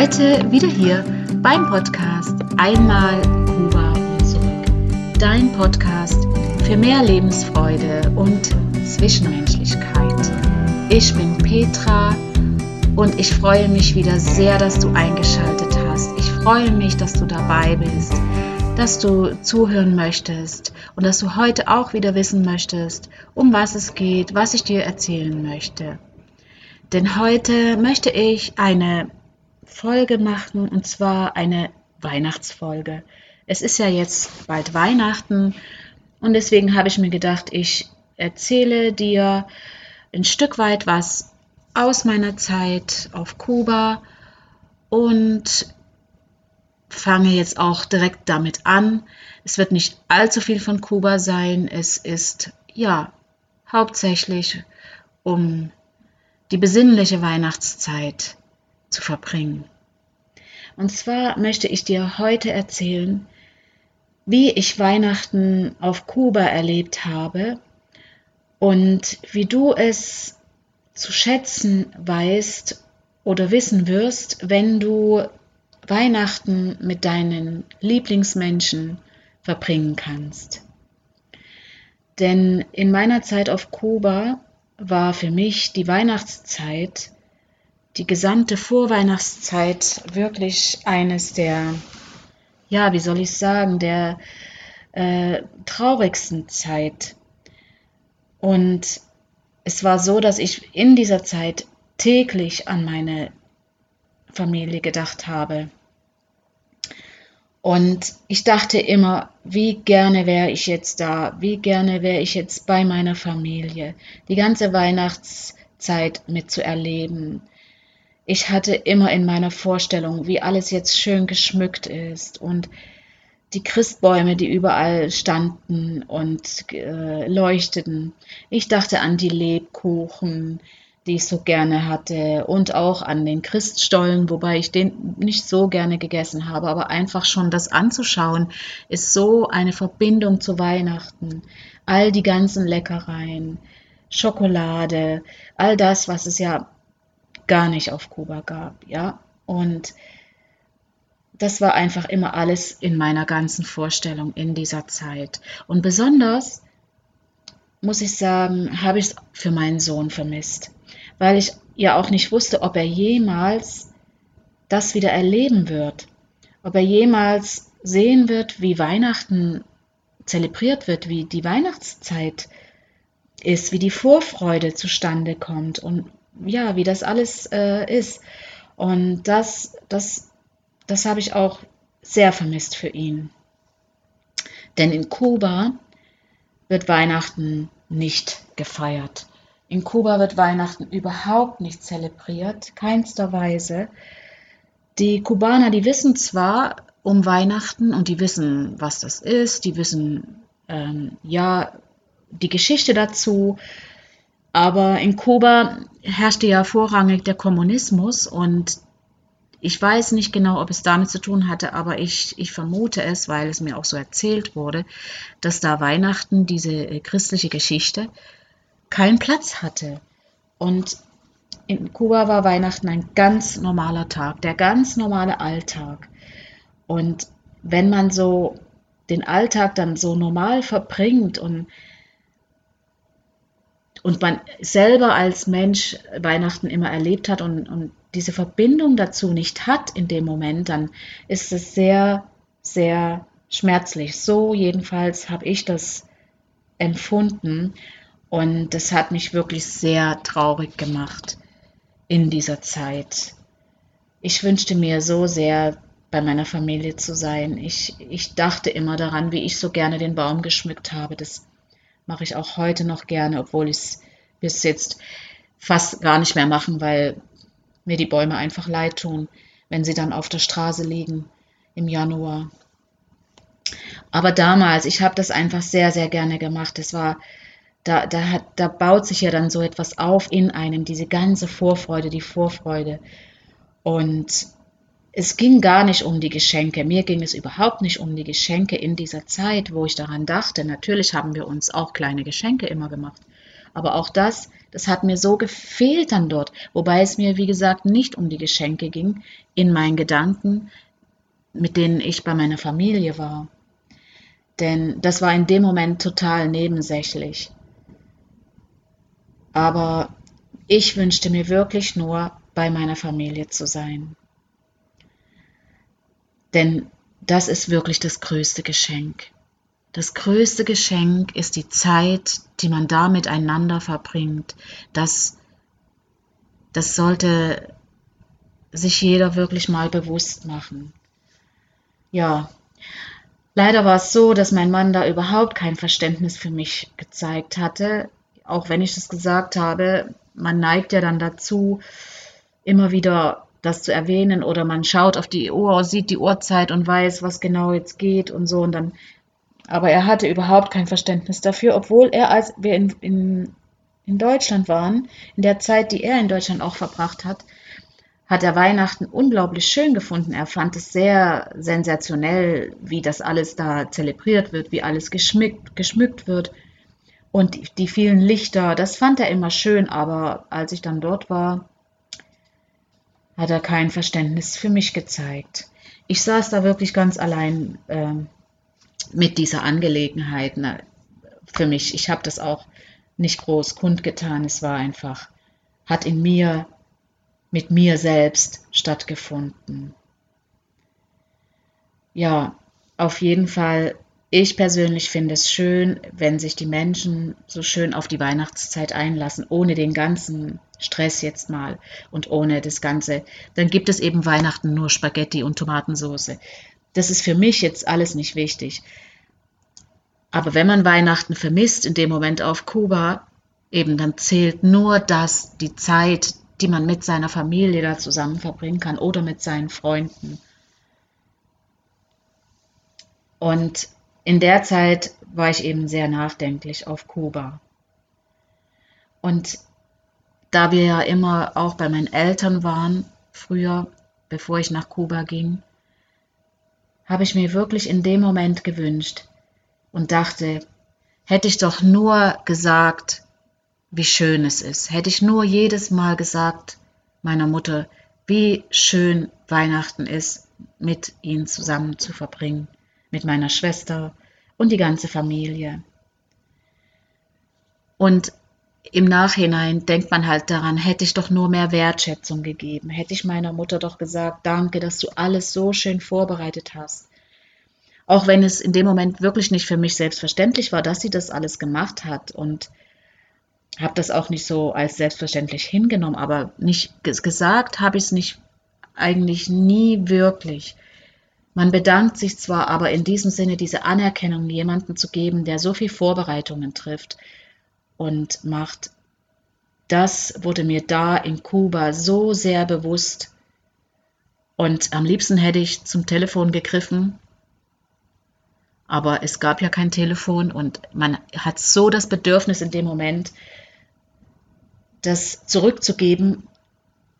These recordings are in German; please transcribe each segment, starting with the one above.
Heute wieder hier beim Podcast Einmal Kuba und zurück. Dein Podcast für mehr Lebensfreude und Zwischenmenschlichkeit. Ich bin Petra und ich freue mich wieder sehr, dass du eingeschaltet hast. Ich freue mich, dass du dabei bist, dass du zuhören möchtest und dass du heute auch wieder wissen möchtest, um was es geht, was ich dir erzählen möchte. Denn heute möchte ich eine Folge machen und zwar eine Weihnachtsfolge. Es ist ja jetzt bald Weihnachten und deswegen habe ich mir gedacht, ich erzähle dir ein Stück weit was aus meiner Zeit auf Kuba und fange jetzt auch direkt damit an. Es wird nicht allzu viel von Kuba sein. Es ist ja hauptsächlich um die besinnliche Weihnachtszeit zu verbringen. Und zwar möchte ich dir heute erzählen, wie ich Weihnachten auf Kuba erlebt habe und wie du es zu schätzen weißt oder wissen wirst, wenn du Weihnachten mit deinen Lieblingsmenschen verbringen kannst. Denn in meiner Zeit auf Kuba war für mich die Weihnachtszeit die gesamte Vorweihnachtszeit wirklich eines der, ja, wie soll ich sagen, der äh, traurigsten Zeit. Und es war so, dass ich in dieser Zeit täglich an meine Familie gedacht habe. Und ich dachte immer, wie gerne wäre ich jetzt da, wie gerne wäre ich jetzt bei meiner Familie, die ganze Weihnachtszeit mitzuerleben, ich hatte immer in meiner Vorstellung, wie alles jetzt schön geschmückt ist und die Christbäume, die überall standen und äh, leuchteten. Ich dachte an die Lebkuchen, die ich so gerne hatte und auch an den Christstollen, wobei ich den nicht so gerne gegessen habe, aber einfach schon das anzuschauen ist so eine Verbindung zu Weihnachten. All die ganzen Leckereien, Schokolade, all das, was es ja gar nicht auf Kuba gab, ja. Und das war einfach immer alles in meiner ganzen Vorstellung in dieser Zeit. Und besonders, muss ich sagen, habe ich es für meinen Sohn vermisst, weil ich ja auch nicht wusste, ob er jemals das wieder erleben wird, ob er jemals sehen wird, wie Weihnachten zelebriert wird, wie die Weihnachtszeit ist, wie die Vorfreude zustande kommt und ja, wie das alles äh, ist. Und das, das, das habe ich auch sehr vermisst für ihn. Denn in Kuba wird Weihnachten nicht gefeiert. In Kuba wird Weihnachten überhaupt nicht zelebriert, keinster Weise. Die Kubaner, die wissen zwar um Weihnachten und die wissen, was das ist, die wissen ähm, ja die Geschichte dazu, aber in Kuba herrschte ja vorrangig der Kommunismus und ich weiß nicht genau, ob es damit zu tun hatte, aber ich, ich vermute es, weil es mir auch so erzählt wurde, dass da Weihnachten, diese äh, christliche Geschichte, keinen Platz hatte. Und in Kuba war Weihnachten ein ganz normaler Tag, der ganz normale Alltag. Und wenn man so den Alltag dann so normal verbringt und und man selber als Mensch Weihnachten immer erlebt hat und, und diese Verbindung dazu nicht hat in dem Moment, dann ist es sehr, sehr schmerzlich. So jedenfalls habe ich das empfunden und das hat mich wirklich sehr traurig gemacht in dieser Zeit. Ich wünschte mir so sehr, bei meiner Familie zu sein. Ich, ich dachte immer daran, wie ich so gerne den Baum geschmückt habe. Das mache ich auch heute noch gerne, obwohl ich es bis jetzt fast gar nicht mehr machen, weil mir die Bäume einfach leid tun, wenn sie dann auf der Straße liegen im Januar. Aber damals, ich habe das einfach sehr, sehr gerne gemacht. Das war, da, da, hat, da baut sich ja dann so etwas auf in einem, diese ganze Vorfreude, die Vorfreude. Und es ging gar nicht um die Geschenke. Mir ging es überhaupt nicht um die Geschenke in dieser Zeit, wo ich daran dachte. Natürlich haben wir uns auch kleine Geschenke immer gemacht. Aber auch das, das hat mir so gefehlt dann dort, wobei es mir, wie gesagt, nicht um die Geschenke ging in meinen Gedanken, mit denen ich bei meiner Familie war. Denn das war in dem Moment total nebensächlich. Aber ich wünschte mir wirklich nur, bei meiner Familie zu sein. Denn das ist wirklich das größte Geschenk. Das größte Geschenk ist die Zeit, die man da miteinander verbringt. Das, das sollte sich jeder wirklich mal bewusst machen. Ja, leider war es so, dass mein Mann da überhaupt kein Verständnis für mich gezeigt hatte. Auch wenn ich es gesagt habe, man neigt ja dann dazu, immer wieder das zu erwähnen oder man schaut auf die Uhr, sieht die Uhrzeit und weiß, was genau jetzt geht und so und dann aber er hatte überhaupt kein Verständnis dafür, obwohl er, als wir in, in, in Deutschland waren, in der Zeit, die er in Deutschland auch verbracht hat, hat er Weihnachten unglaublich schön gefunden. Er fand es sehr sensationell, wie das alles da zelebriert wird, wie alles geschmückt, geschmückt wird und die, die vielen Lichter. Das fand er immer schön, aber als ich dann dort war, hat er kein Verständnis für mich gezeigt. Ich saß da wirklich ganz allein äh, mit dieser Angelegenheit. Na, für mich, ich habe das auch nicht groß kundgetan. Es war einfach, hat in mir, mit mir selbst stattgefunden. Ja, auf jeden Fall ich persönlich finde es schön, wenn sich die Menschen so schön auf die Weihnachtszeit einlassen, ohne den ganzen Stress jetzt mal und ohne das Ganze. Dann gibt es eben Weihnachten nur Spaghetti und Tomatensauce. Das ist für mich jetzt alles nicht wichtig. Aber wenn man Weihnachten vermisst, in dem Moment auf Kuba, eben dann zählt nur das, die Zeit, die man mit seiner Familie da zusammen verbringen kann oder mit seinen Freunden. Und in der Zeit war ich eben sehr nachdenklich auf Kuba. Und da wir ja immer auch bei meinen Eltern waren, früher, bevor ich nach Kuba ging, habe ich mir wirklich in dem Moment gewünscht und dachte, hätte ich doch nur gesagt, wie schön es ist, hätte ich nur jedes Mal gesagt meiner Mutter, wie schön Weihnachten ist, mit ihnen zusammen zu verbringen, mit meiner Schwester, und die ganze Familie. Und im Nachhinein denkt man halt daran, hätte ich doch nur mehr Wertschätzung gegeben, hätte ich meiner Mutter doch gesagt, danke, dass du alles so schön vorbereitet hast. Auch wenn es in dem Moment wirklich nicht für mich selbstverständlich war, dass sie das alles gemacht hat und habe das auch nicht so als selbstverständlich hingenommen, aber nicht gesagt habe ich es nicht eigentlich nie wirklich. Man bedankt sich zwar, aber in diesem Sinne diese Anerkennung jemandem zu geben, der so viel Vorbereitungen trifft und macht, das wurde mir da in Kuba so sehr bewusst. Und am liebsten hätte ich zum Telefon gegriffen, aber es gab ja kein Telefon und man hat so das Bedürfnis in dem Moment, das zurückzugeben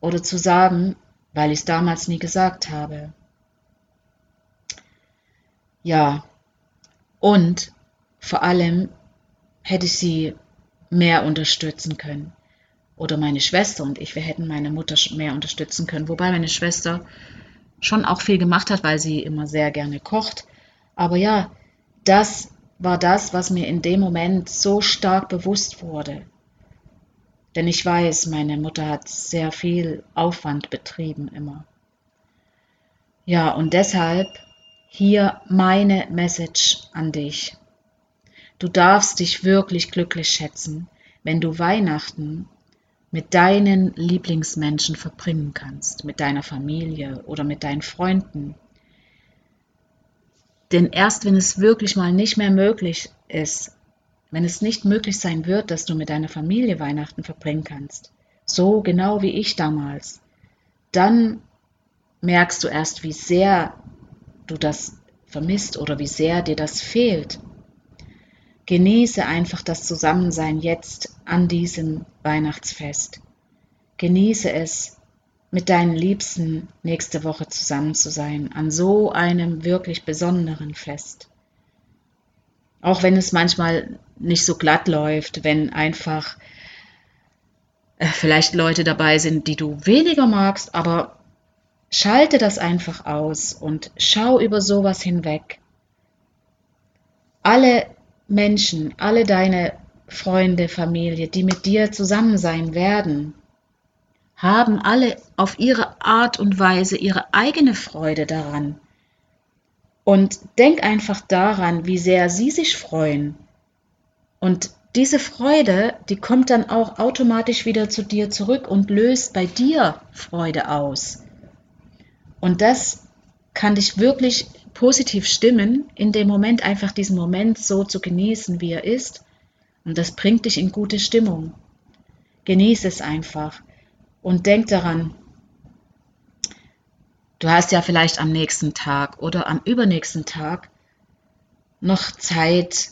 oder zu sagen, weil ich es damals nie gesagt habe. Ja, und vor allem hätte ich sie mehr unterstützen können. Oder meine Schwester und ich, wir hätten meine Mutter mehr unterstützen können. Wobei meine Schwester schon auch viel gemacht hat, weil sie immer sehr gerne kocht. Aber ja, das war das, was mir in dem Moment so stark bewusst wurde. Denn ich weiß, meine Mutter hat sehr viel Aufwand betrieben immer. Ja, und deshalb hier meine Message an dich. Du darfst dich wirklich glücklich schätzen, wenn du Weihnachten mit deinen Lieblingsmenschen verbringen kannst, mit deiner Familie oder mit deinen Freunden. Denn erst wenn es wirklich mal nicht mehr möglich ist, wenn es nicht möglich sein wird, dass du mit deiner Familie Weihnachten verbringen kannst, so genau wie ich damals, dann merkst du erst, wie sehr du das vermisst oder wie sehr dir das fehlt. Genieße einfach das Zusammensein jetzt an diesem Weihnachtsfest. Genieße es, mit deinen Liebsten nächste Woche zusammen zu sein, an so einem wirklich besonderen Fest. Auch wenn es manchmal nicht so glatt läuft, wenn einfach äh, vielleicht Leute dabei sind, die du weniger magst, aber schalte das einfach aus und schau über sowas hinweg. Alle Menschen, alle deine Freunde, Familie, die mit dir zusammen sein werden, haben alle auf ihre Art und Weise ihre eigene Freude daran. Und denk einfach daran, wie sehr sie sich freuen. Und diese Freude, die kommt dann auch automatisch wieder zu dir zurück und löst bei dir Freude aus. Und das kann dich wirklich positiv stimmen, in dem Moment einfach diesen Moment so zu genießen, wie er ist. Und das bringt dich in gute Stimmung. Genieße es einfach. Und denk daran, du hast ja vielleicht am nächsten Tag oder am übernächsten Tag noch Zeit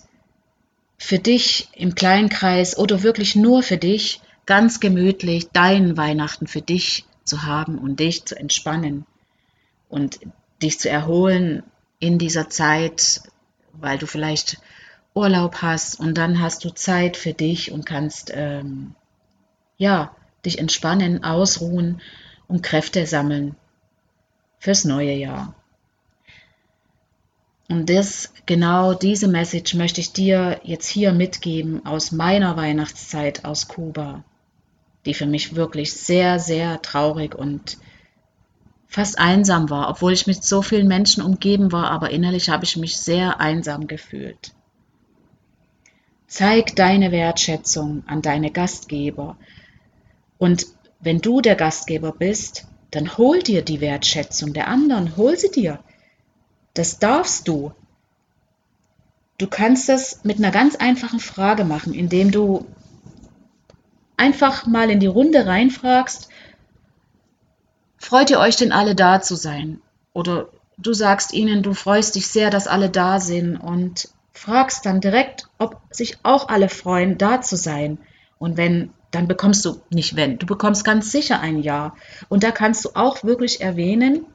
für dich im kleinen Kreis oder wirklich nur für dich, ganz gemütlich deinen Weihnachten für dich zu haben und dich zu entspannen und dich zu erholen in dieser Zeit, weil du vielleicht Urlaub hast und dann hast du Zeit für dich und kannst ähm, ja dich entspannen, ausruhen und Kräfte sammeln fürs neue Jahr. Und das, genau diese Message möchte ich dir jetzt hier mitgeben aus meiner Weihnachtszeit aus Kuba, die für mich wirklich sehr, sehr traurig und fast einsam war, obwohl ich mit so vielen Menschen umgeben war, aber innerlich habe ich mich sehr einsam gefühlt. Zeig deine Wertschätzung an deine Gastgeber, und wenn du der Gastgeber bist, dann hol dir die Wertschätzung der anderen, hol sie dir. Das darfst du. Du kannst das mit einer ganz einfachen Frage machen, indem du einfach mal in die Runde reinfragst, freut ihr euch denn alle da zu sein? Oder du sagst ihnen, du freust dich sehr, dass alle da sind und fragst dann direkt, ob sich auch alle freuen, da zu sein. Und wenn dann bekommst du nicht wenn, du bekommst ganz sicher ein Ja. Und da kannst du auch wirklich erwähnen,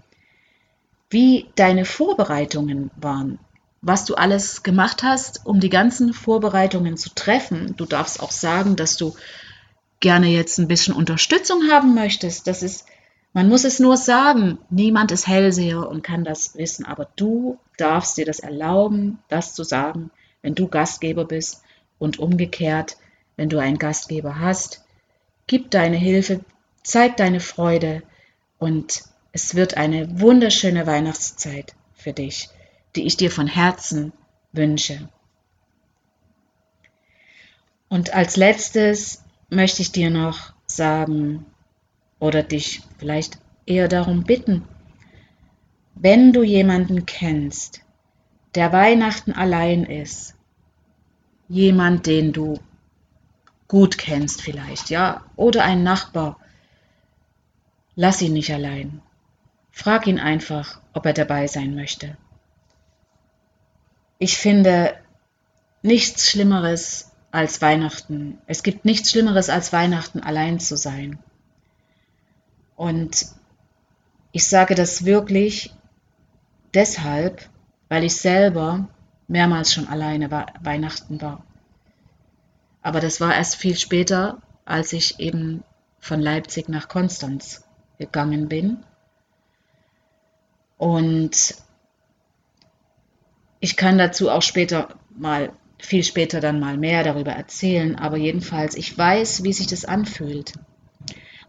wie deine Vorbereitungen waren, was du alles gemacht hast, um die ganzen Vorbereitungen zu treffen. Du darfst auch sagen, dass du gerne jetzt ein bisschen Unterstützung haben möchtest. Das ist, man muss es nur sagen. Niemand ist Hellseher und kann das wissen, aber du darfst dir das erlauben, das zu sagen, wenn du Gastgeber bist und umgekehrt, wenn du einen Gastgeber hast. Gib deine Hilfe, zeig deine Freude und es wird eine wunderschöne Weihnachtszeit für dich, die ich dir von Herzen wünsche. Und als letztes möchte ich dir noch sagen oder dich vielleicht eher darum bitten, wenn du jemanden kennst, der Weihnachten allein ist, jemand, den du gut kennst vielleicht, ja, oder ein Nachbar. Lass ihn nicht allein. Frag ihn einfach, ob er dabei sein möchte. Ich finde nichts Schlimmeres als Weihnachten. Es gibt nichts Schlimmeres als Weihnachten allein zu sein. Und ich sage das wirklich deshalb, weil ich selber mehrmals schon alleine Weihnachten war. Aber das war erst viel später, als ich eben von Leipzig nach Konstanz gegangen bin. Und ich kann dazu auch später mal, viel später dann mal mehr darüber erzählen, aber jedenfalls, ich weiß, wie sich das anfühlt.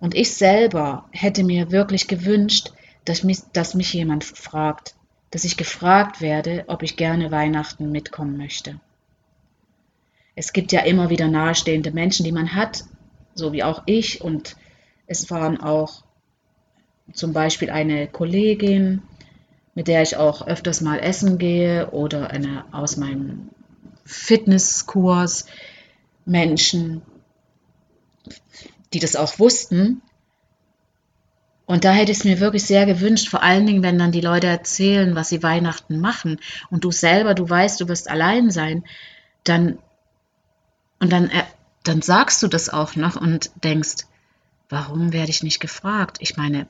Und ich selber hätte mir wirklich gewünscht, dass mich, dass mich jemand fragt, dass ich gefragt werde, ob ich gerne Weihnachten mitkommen möchte es gibt ja immer wieder nahestehende Menschen, die man hat, so wie auch ich. Und es waren auch zum Beispiel eine Kollegin, mit der ich auch öfters mal essen gehe oder eine aus meinem Fitnesskurs Menschen, die das auch wussten. Und da hätte ich es mir wirklich sehr gewünscht, vor allen Dingen, wenn dann die Leute erzählen, was sie Weihnachten machen und du selber, du weißt, du wirst allein sein, dann und dann, äh, dann sagst du das auch noch und denkst, warum werde ich nicht gefragt? Ich meine,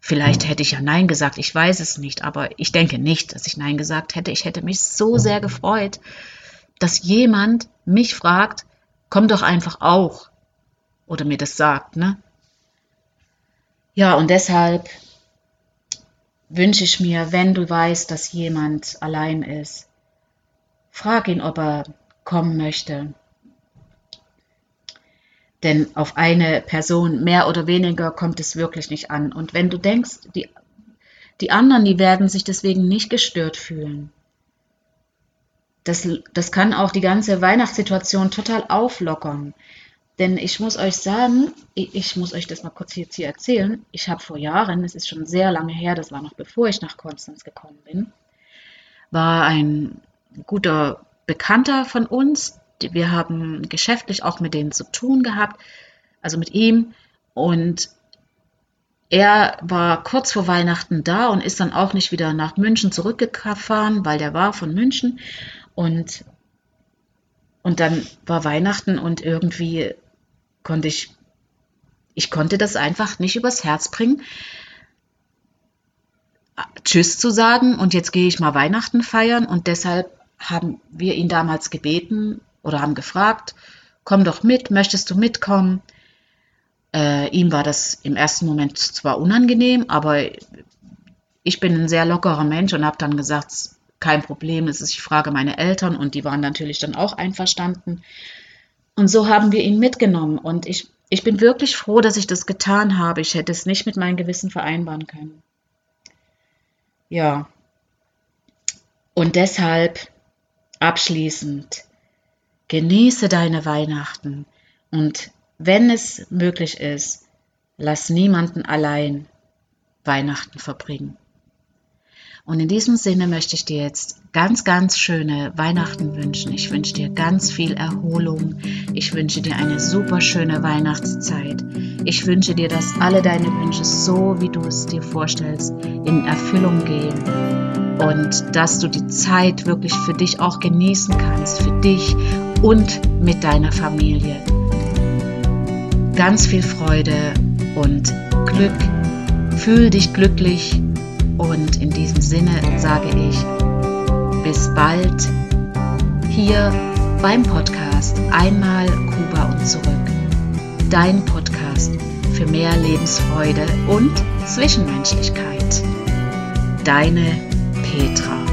vielleicht hätte ich ja Nein gesagt, ich weiß es nicht, aber ich denke nicht, dass ich Nein gesagt hätte. Ich hätte mich so sehr gefreut. dass jemand mich fragt, komm doch einfach auch. Oder mir das sagt, ne? Ja, und deshalb wünsche ich mir, wenn du weißt, dass jemand allein ist, frag ihn, ob er kommen möchte. Denn auf eine Person mehr oder weniger kommt es wirklich nicht an. Und wenn du denkst, die, die anderen, die werden sich deswegen nicht gestört fühlen. Das, das kann auch die ganze Weihnachtssituation total auflockern. Denn ich muss euch sagen, ich, muss euch das mal kurz jetzt hier erzählen. Ich habe vor Jahren, es ist schon sehr lange her, das war noch bevor ich nach Konstanz gekommen bin, war ein guter Bekannter von uns, wir haben geschäftlich auch mit denen zu tun gehabt, also mit ihm. Und er war kurz vor Weihnachten da und ist dann auch nicht wieder nach München zurückgefahren, weil der war von München. Und, und dann war Weihnachten und irgendwie konnte ich, ich konnte das einfach nicht übers Herz bringen, Tschüss zu sagen und jetzt gehe ich mal Weihnachten feiern und deshalb haben wir ihn damals gebeten, oder haben gefragt, komm doch mit, möchtest du mitkommen? Äh, ihm war das im ersten Moment zwar unangenehm, aber ich bin ein sehr lockerer Mensch und habe dann gesagt, kein Problem, es ist, ich frage meine Eltern und die waren natürlich dann auch einverstanden. Und so haben wir ihn mitgenommen und ich, ich bin wirklich froh, dass ich das getan habe. Ich hätte es nicht mit meinem Gewissen vereinbaren können. Ja. Und deshalb abschließend, Genieße deine Weihnachten und wenn es möglich ist, lass niemanden allein Weihnachten verbringen. Und in diesem Sinne möchte ich dir jetzt ganz, ganz schöne Weihnachten wünschen. Ich wünsche dir ganz viel Erholung. Ich wünsche dir eine super schöne Weihnachtszeit. Ich wünsche dir, dass alle deine Wünsche, so wie du es dir vorstellst, in Erfüllung gehen. Und dass du die Zeit wirklich für dich auch genießen kannst, für dich und mit deiner Familie. Ganz viel Freude und Glück. Fühl dich glücklich und in diesem Sinne sage ich bis bald hier beim Podcast Einmal Kuba und zurück. Dein Podcast für mehr Lebensfreude und Zwischenmenschlichkeit. Deine Petra.